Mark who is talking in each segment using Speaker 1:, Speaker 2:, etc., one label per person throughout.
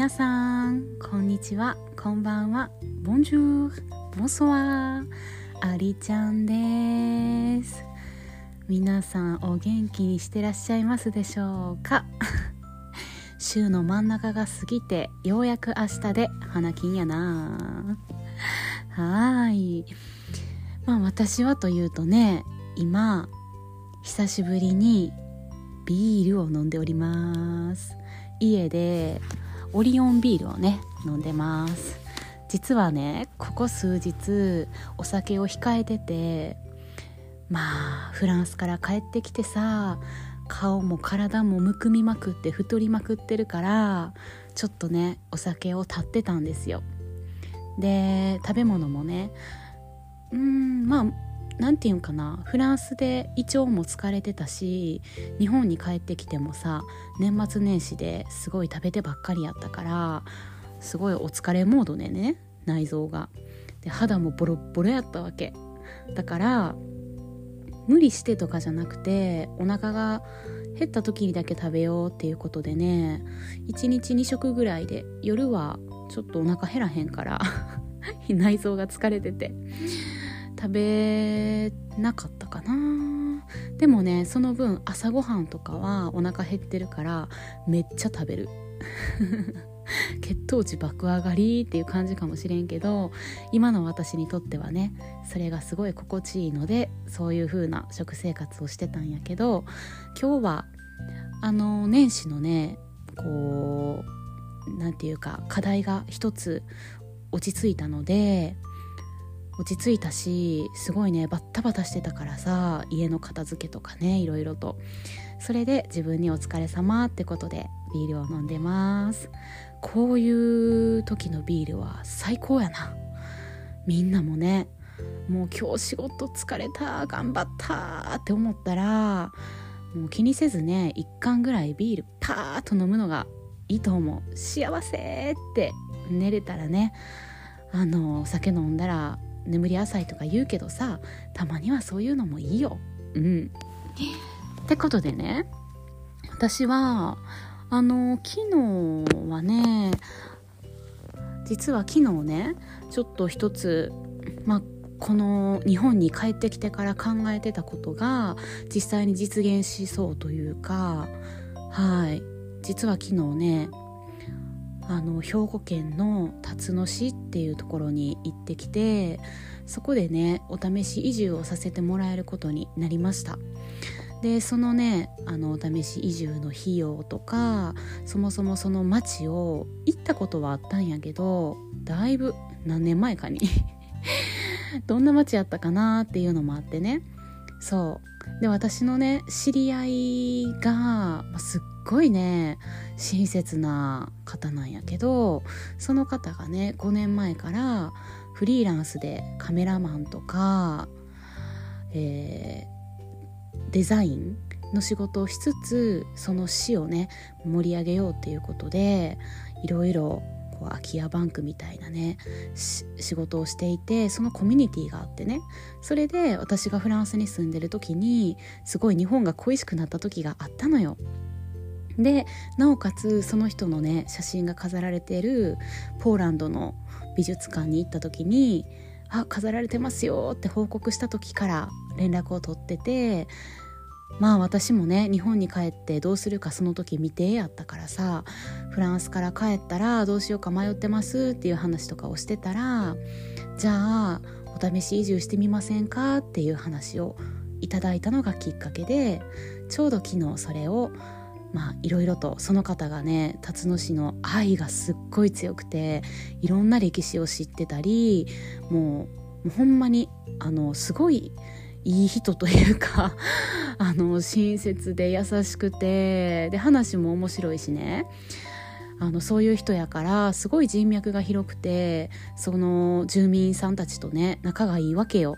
Speaker 1: 皆さんこんにちは。こんばんは。ボンジューボンソワーありちゃんです。皆さんお元気にしてらっしゃいますでしょうか？週の真ん中が過ぎてようやく明日で花金やな。はい。まあ私はというとね今久しぶりにビールを飲んでおります。家でオリオンビールをね飲んでます。実はねここ数日お酒を控えててまあフランスから帰ってきてさ顔も体もむくみまくって太りまくってるからちょっとねお酒を断ってたんですよ。で食べ物もねうんまあ何て言うんかなフランスで胃腸も疲れてたし日本に帰ってきてもさ年末年始ですごい食べてばっかりやったからすごいお疲れモードでね内臓が。で肌もボロッボロやったわけ。だから無理してとかじゃなくてお腹が減った時にだけ食べようっていうことでね1日2食ぐらいで夜はちょっとお腹減らへんから 内臓が疲れてて。食べなかったかな。でもねその分朝ごはんとかはお腹減ってるからめっちゃ食べる。血糖値爆上がりっていう感じかもしれんけど今の私にとってはねそれがすごい心地いいのでそういう風な食生活をしてたんやけど今日はあの年始のねこう何て言うか課題が一つ落ち着いたので落ち着いたしすごいねバッタバタしてたからさ家の片付けとかねいろいろと。それで自分にお疲れ様ってことでビールを飲んでます。こういう時のビールは最高やな。みんなもねもう今日仕事疲れた頑張ったって思ったらもう気にせずね1缶ぐらいビールパーッと飲むのがいいと思う。幸せって寝れたらねあのお酒飲んだら眠り浅いとか言うけどさたまにはそういうのもいいよ。うん。ってことでね私はあの昨日はね実は昨日ねちょっと一つまあこの日本に帰ってきてから考えてたことが実際に実現しそうというかはい。実は昨日ねあの兵庫県の辰野市っていうところに行ってきてそこでねお試し移住をさせてもらえることになりました。でそのねあのお試し移住の費用とかそもそもその町を行ったことはあったんやけどだいぶ何年前かに どんな町やったかなっていうのもあってね。そう。で私のね知り合いが、すっごいね親切な方なんやけどその方がね5年前からフリーランスでカメラマンとか、えー、デザインの仕事をしつつその市をね盛り上げようっていうことでいろいろこう空き家バンクみたいなね仕事をしていてそのコミュニティがあってねそれで私がフランスに住んでる時にすごい日本が恋しくなった時があったのよ。でなおかつその人のね写真が飾られているポーランドの美術館に行った時に「あ飾られてますよ」って報告した時から連絡を取っててまあ私もね日本に帰ってどうするかその時未定やったからさフランスから帰ったらどうしようか迷ってますっていう話とかをしてたらじゃあお試し移住してみませんかっていう話をいただいたのがきっかけでちょうど昨日それをまあいろいろとその方がね辰野市の愛がすっごい強くていろんな歴史を知ってたりもうほんまにあのすごいいい人というか あの親切で優しくてで話も面白いしね。あのそういう人やからすごい人脈が広くてその住民さんたちとね仲がいいわけよ。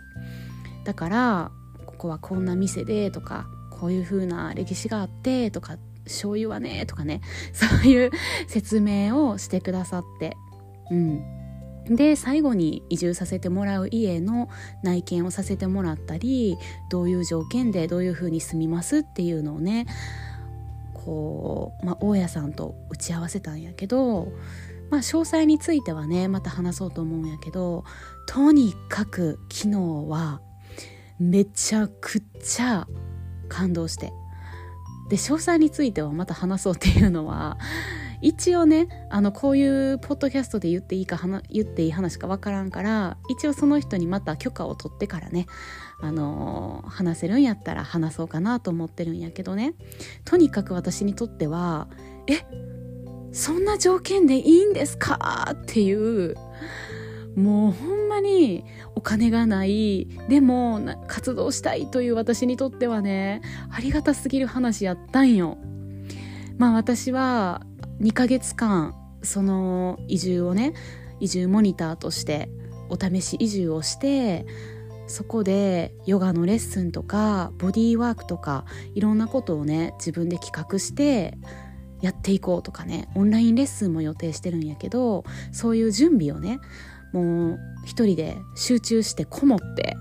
Speaker 1: だからここはこんな店でとかこういう風な歴史があってとかっ醤油はねとかね そういう説明をしてくださって。うん。で最後に移住させてもらう家の内見をさせてもらったりどういう条件でどういう風に住みますっていうのをねこう、まあ、大家さんと打ち合わせたんやけど、まあ、詳細についてはねまた話そうと思うんやけどとにかく昨日はめちゃくちゃ感動して。で詳細についてはまた話そうっていうのは一応ねあのこういうポッドキャストで言っていいか言っていい話か分からんから一応その人にまた許可を取ってからねあの、話せるんやったら話そうかなと思ってるんやけどね。とにかく私にとってはえそんな条件でいいんですか？っていうもうほんまにお金がないでも活動したいという私にとってはねありがたすぎる話やったんよ。まあ私は2ヶ月間その移住をね移住モニターとしてお試し移住をしてそこでヨガのレッスンとかボディーワークとかいろんなことをね自分で企画してやっていこうとかねオンラインレッスンも予定してるんやけどそういう準備をねもう一人で集中してこもって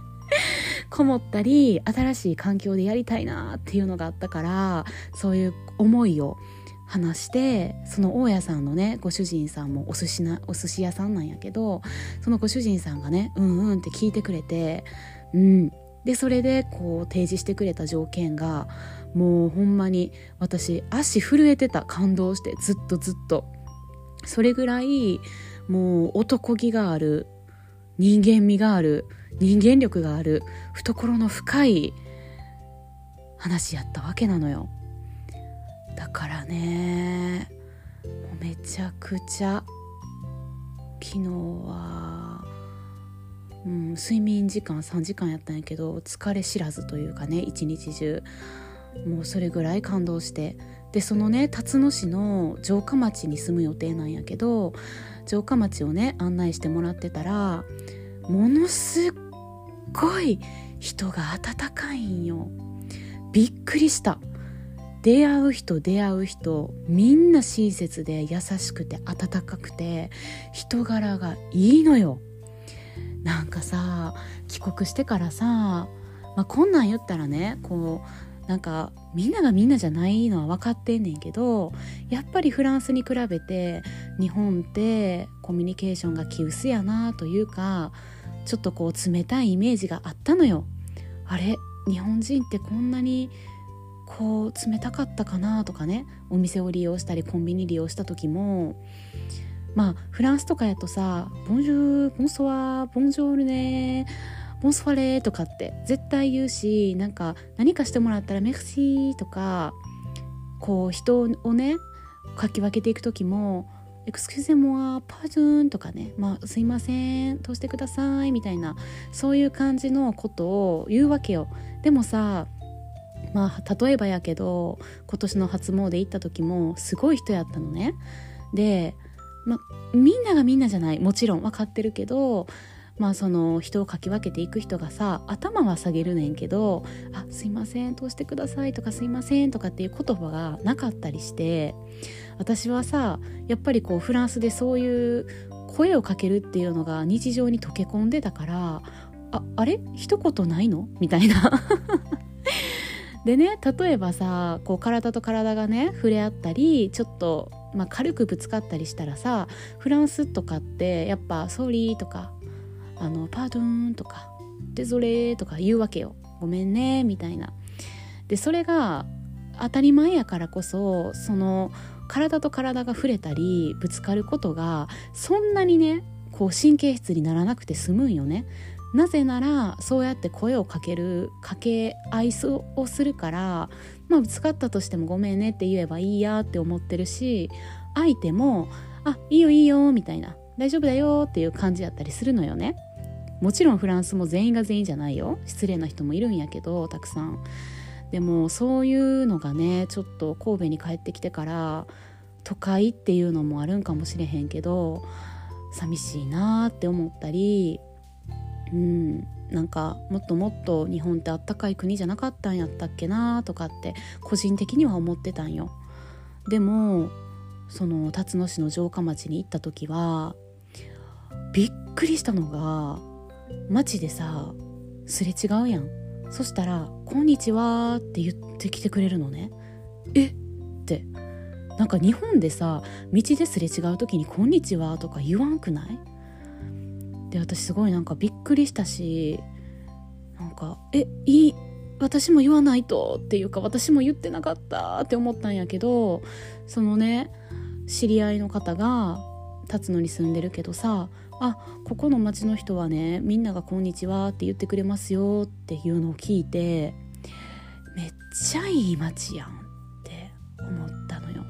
Speaker 1: こもったり新しい環境でやりたいなっていうのがあったからそういう思いを話してその大家さんのねご主人さんもお寿司なお寿司屋さんなんやけどそのご主人さんがねうんうんって聞いてくれてうん。でそれでこう提示してくれた条件がもうほんまに私足震えてた。感動してずっとずっと。それぐらいもう男気がある人間味がある人間力がある懐の深い話やったわけなのよ。だからねめちゃくちゃ昨日は、うん、睡眠時間3時間やったんやけど疲れ知らずというかね一日中。もうそれぐらい感動してでそのね辰野市の城下町に住む予定なんやけど城下町をね案内してもらってたらものすっごい人が温かいんよ。びっくりした。出会う人出会う人みんな親切で優しくて温かくて人柄がいいのよ。なんかさ帰国してからさ、まあ、こんなん言ったらねこうなんかみんながみんなじゃないのは分かってんねんけどやっぱりフランスに比べて日本ってコミュニケーションが気薄やなというかちょっとこう冷たいイメージがあったのよ。あれ？日本人ってこんなにこう冷たかったかなとかね。お店を利用したりコンビニ利用した時も。まあフランスとかやとさ「ボンジューボンソワーボンジョールねボンソワレ」とかって絶対言うしなんか何かしてもらったら「メクシー」とかこう人をねかき分けていく時も「エクスキューゼモアパージュン」とかね「まあ、すいません通してください」みたいなそういう感じのことを言うわけよ。でもさまあ例えばやけど今年の初詣行った時もすごい人やったのねで、ま、みんながみんなじゃないもちろん分かってるけどまあその人をかき分けていく人がさ頭は下げるねんけど「あすいません通してください」とか「すいません」とかっていう言葉がなかったりして私はさやっぱりこうフランスでそういう声をかけるっていうのが日常に溶け込んでたから「ああれ？一言ないの?」みたいな でね例えばさこう体と体がね触れ合ったりちょっと、まあ、軽くぶつかったりしたらさフランスとかってやっぱ「ソーリー」とか「あのパートゥーン」とか「デゾレー」とか言うわけよ「ごめんね」みたいな。でそれが当たり前やからこそその体と体が触れたりぶつかることがそんなにねこう神経質にならなくて済むんよね。なぜならそうやって声をかける掛け合いをするからまあぶつかったとしてもごめんねって言えばいいやって思ってるし相手もあいいよいいよみたいな。大丈夫だよっていう感じやったりするのよね。もちろんフランスも全員が全員じゃないよ。失礼な人もいるんやけどたくさん。でもそういうのがねちょっと神戸に帰ってきてから都会っていうのもあるんかもしれへんけど寂しいなって思ったりうんなんかもっともっと日本ってあったかい国じゃなかったんやったっけなとかって個人的には思ってたんよ。でもその辰野市の城下町に行った時はびっくりしたのが街でさすれ違うやん。そしたら「こんにちは」って言ってきてくれるのね。え？って。なんか日本でさ道ですれ違う時に「こんにちは」とか言わんくない？で私すごいなんかびっくりしたしなんか「えいい私も言わないと」っていうか私も言ってなかったって思ったんやけどそのね知り合いの方が辰野に住んでるけどさあここの町の人はねみんなが「こんにちは」って言ってくれますよっていうのを聞いてめっちゃいい町やんって思ったのよ。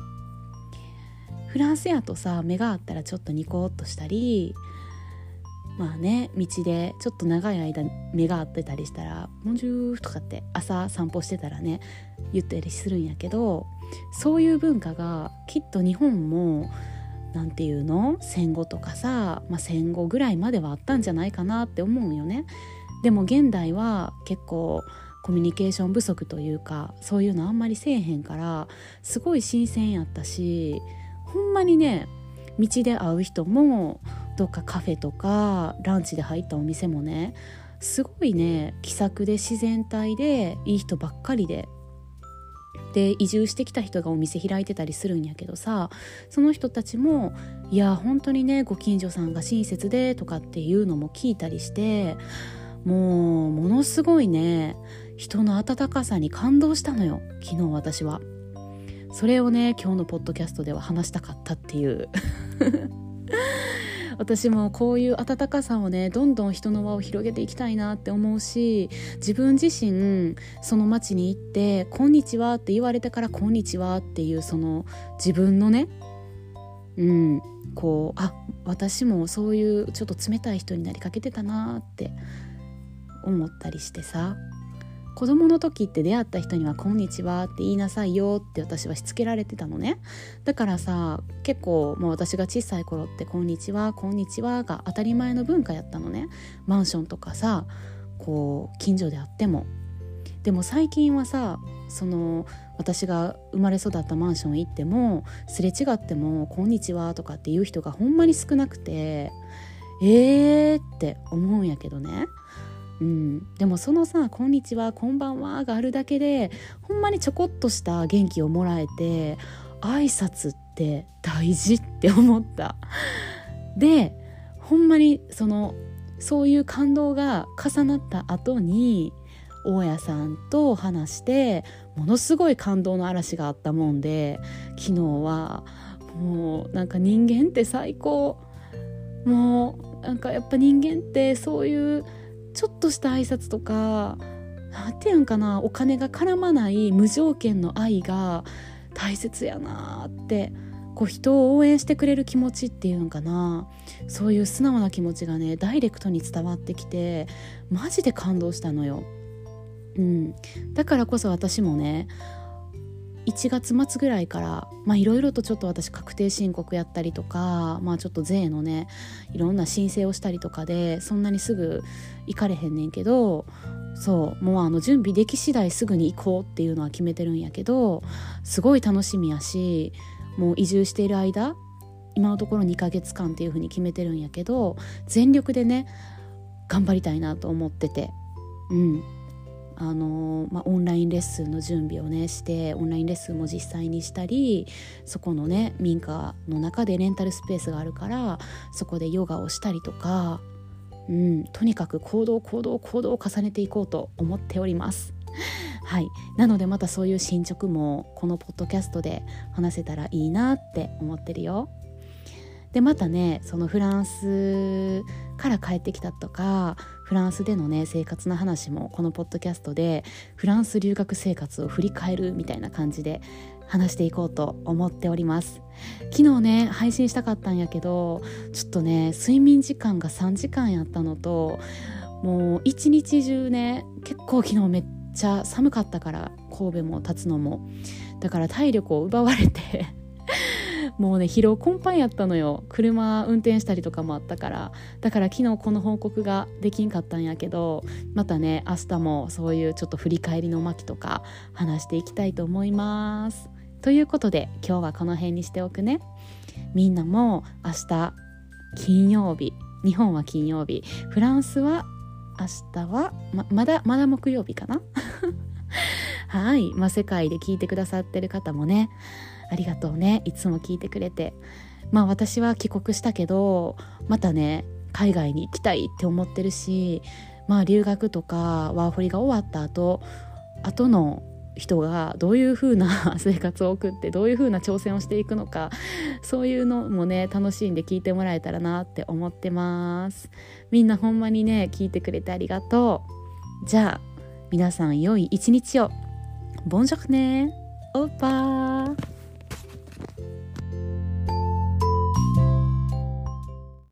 Speaker 1: フランスやとさ目があったらちょっとニコッとしたりまあね道でちょっと長い間目が合ってたりしたら「モンジュー」とかって朝散歩してたらね言ったりするんやけどそういう文化がきっと日本も何て言うの？戦後とかさ、まあ、戦後ぐらいまではあったんじゃないかなって思うよね。でも現代は結構コミュニケーション不足というかそういうのあんまりせえへんからすごい新鮮やったしほんまにね道で会う人もどっかカフェとかランチで入ったお店もねすごいね気さくで自然体でいい人ばっかりでで移住してきた人がお店開いてたりするんやけどさその人たちも「いや本当にねご近所さんが親切で」とかっていうのも聞いたりしてもうものすごいね人の温かさに感動したのよ昨日私は。それをね今日のポッドキャストでは話したかったっていう私もこういう温かさをねどんどん人の輪を広げていきたいなって思うし自分自身その街に行って「こんにちは」って言われてから「こんにちは」っていうその自分のねうんこうあ私もそういうちょっと冷たい人になりかけてたなって思ったりしてさ。子供の時って出会った人には「こんにちは」って言いなさいよって私はしつけられてたのね。だからさ結構もう私が小さい頃って「こんにちはこんにちは」が当たり前の文化やったのね。マンションとかさこう近所であっても。でも最近はさその私が生まれ育ったマンション行ってもすれ違っても「こんにちは」とかっていう人がほんまに少なくてえーって思うんやけどね。うん、でもそのさ「こんにちはこんばんは」があるだけでほんまにちょこっとした元気をもらえて挨拶って大事って思った。でほんまにそのそういう感動が重なった後に大家さんと話してものすごい感動の嵐があったもんで昨日はもうなんか人間って最高。もうなんかやっぱ人間ってそういうちょっとした挨拶とか何て言うんかなお金が絡まない無条件の愛が大切やなってこう人を応援してくれる気持ちっていうんかなそういう素直な気持ちがねダイレクトに伝わってきてマジで感動したのよ。うん、だからこそ私もね1月末ぐらいからいろいろとちょっと私確定申告やったりとか、まあ、ちょっと税のねいろんな申請をしたりとかでそんなにすぐ行かれへんねんけどそうもうあの準備でき次第すぐに行こうっていうのは決めてるんやけどすごい楽しみやしもう移住している間今のところ2ヶ月間っていう風に決めてるんやけど全力でね頑張りたいなと思ってて。うん。あのまあ、オンラインレッスンの準備をねしてオンラインレッスンも実際にしたりそこのね民家の中でレンタルスペースがあるからそこでヨガをしたりとか、うん、とにかく行動行動行動を重ねていこうと思っております。はい、なのでまたそういう進捗もこのポッドキャストで話せたらいいなって思ってるよ。でまたねそのフランスから帰ってきたとかフランスでのね生活の話もこのポッドキャストでフランス留学生活を振り返るみたいな感じで話していこうと思っております。昨日ね配信したかったんやけどちょっとね睡眠時間が3時間やったのともう一日中ね結構昨日めっちゃ寒かったから神戸も立つのも。だから体力を奪われてもうね疲労困憊やったのよ。車運転したりとかもあったから。だから昨日この報告ができんかったんやけどまたね明日もそういうちょっと振り返りの巻とか話していきたいと思います。ということで今日はこの辺にしておくね。みんなも明日金曜日日本は金曜日。フランスは明日はままだまだ木曜日かな？はい、まあ、世界で聞いてくださってる方もねありがとうね。いつも聞いてくれて。まあ私は帰国したけどまたね海外に行きたいって思ってるしまあ留学とかワーホリが終わった後後の人がどういう風な 生活を送ってどういう風な挑戦をしていくのかそういうのもね楽しんで聞いてもらえたらなって思ってます。みんなほんまにね聞いてくれてありがとう。じゃあ皆さん良い一日を。ボンジョクね。オーパー